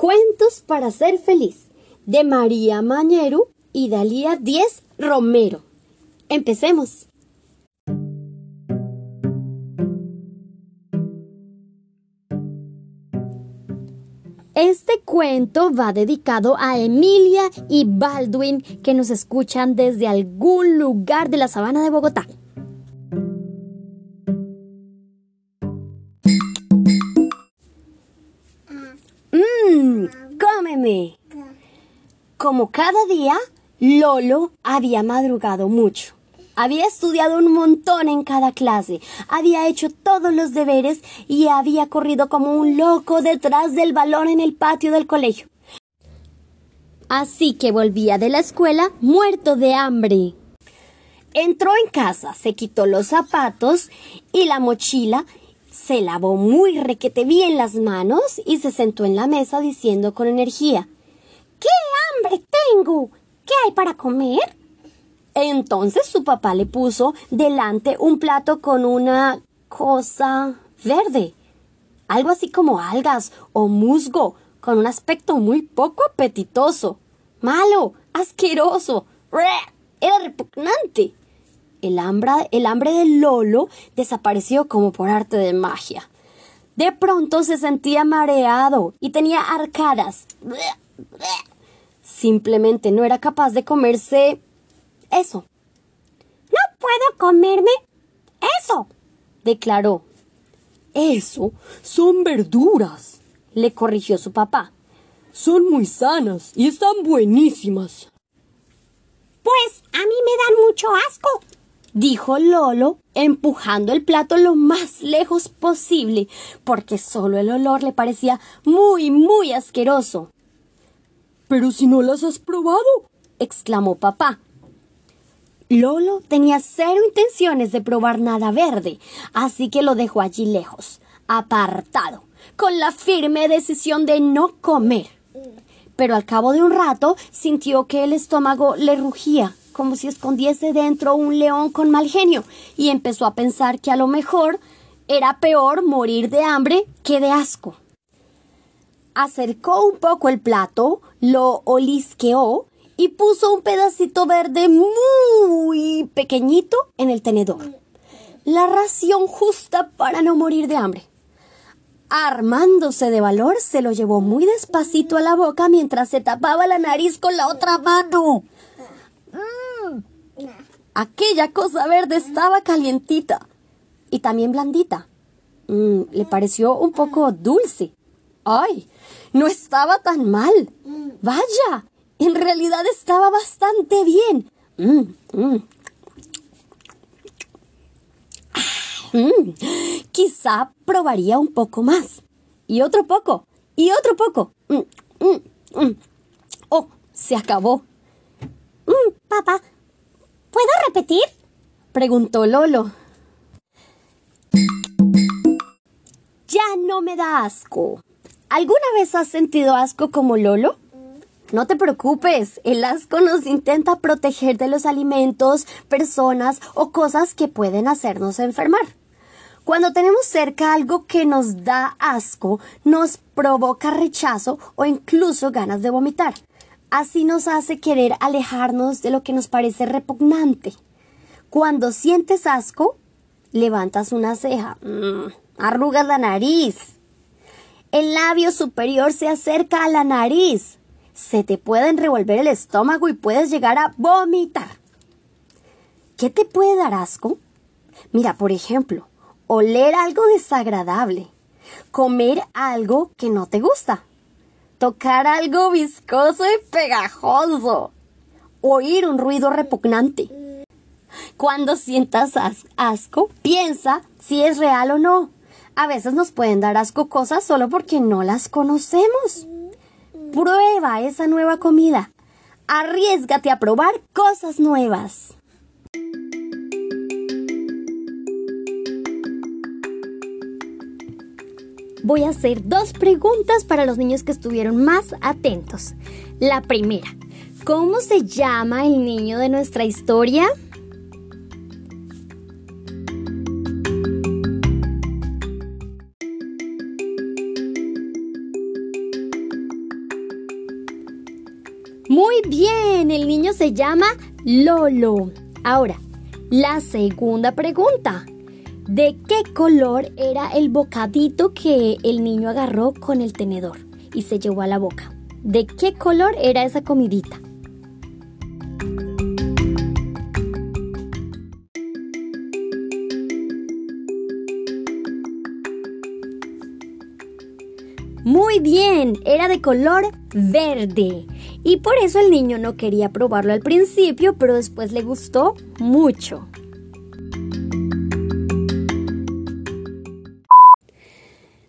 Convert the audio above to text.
Cuentos para ser feliz de María Mañeru y Dalía Díez Romero. Empecemos. Este cuento va dedicado a Emilia y Baldwin que nos escuchan desde algún lugar de la sabana de Bogotá. Como cada día, Lolo había madrugado mucho. Había estudiado un montón en cada clase, había hecho todos los deberes y había corrido como un loco detrás del balón en el patio del colegio. Así que volvía de la escuela muerto de hambre. Entró en casa, se quitó los zapatos y la mochila, se lavó muy requete bien las manos y se sentó en la mesa diciendo con energía ¡Qué hambre tengo! ¿Qué hay para comer? Entonces su papá le puso delante un plato con una cosa verde, algo así como algas o musgo, con un aspecto muy poco apetitoso, malo, asqueroso, era repugnante. El hambre, el hambre de Lolo desapareció como por arte de magia. De pronto se sentía mareado y tenía arcadas. Simplemente no era capaz de comerse eso. No puedo comerme eso, declaró. Eso son verduras, le corrigió su papá. Son muy sanas y están buenísimas. Pues a mí me dan mucho asco, dijo Lolo, empujando el plato lo más lejos posible, porque solo el olor le parecía muy, muy asqueroso. Pero si no las has probado, exclamó papá. Lolo tenía cero intenciones de probar nada verde, así que lo dejó allí lejos, apartado, con la firme decisión de no comer. Pero al cabo de un rato sintió que el estómago le rugía, como si escondiese dentro un león con mal genio, y empezó a pensar que a lo mejor era peor morir de hambre que de asco. Acercó un poco el plato, lo olisqueó y puso un pedacito verde muy pequeñito en el tenedor. La ración justa para no morir de hambre. Armándose de valor, se lo llevó muy despacito a la boca mientras se tapaba la nariz con la otra mano. Aquella cosa verde estaba calientita y también blandita. Mm, le pareció un poco dulce. ¡Ay! No estaba tan mal. Vaya, en realidad estaba bastante bien. Mm, mm. Mm. Quizá probaría un poco más. Y otro poco. Y otro poco. Oh, se acabó. Papá, ¿puedo repetir? Preguntó Lolo. Ya no me da asco. ¿Alguna vez has sentido asco como Lolo? No te preocupes, el asco nos intenta proteger de los alimentos, personas o cosas que pueden hacernos enfermar. Cuando tenemos cerca algo que nos da asco, nos provoca rechazo o incluso ganas de vomitar. Así nos hace querer alejarnos de lo que nos parece repugnante. Cuando sientes asco, levantas una ceja, mm, arrugas la nariz. El labio superior se acerca a la nariz se te pueden revolver el estómago y puedes llegar a vomitar. ¿Qué te puede dar asco? Mira, por ejemplo, oler algo desagradable, comer algo que no te gusta, tocar algo viscoso y pegajoso, oír un ruido repugnante. Cuando sientas asco, piensa si es real o no. A veces nos pueden dar asco cosas solo porque no las conocemos. Prueba esa nueva comida. Arriesgate a probar cosas nuevas. Voy a hacer dos preguntas para los niños que estuvieron más atentos. La primera, ¿cómo se llama el niño de nuestra historia? Muy bien, el niño se llama Lolo. Ahora, la segunda pregunta. ¿De qué color era el bocadito que el niño agarró con el tenedor y se llevó a la boca? ¿De qué color era esa comidita? Muy bien, era de color verde. Y por eso el niño no quería probarlo al principio, pero después le gustó mucho.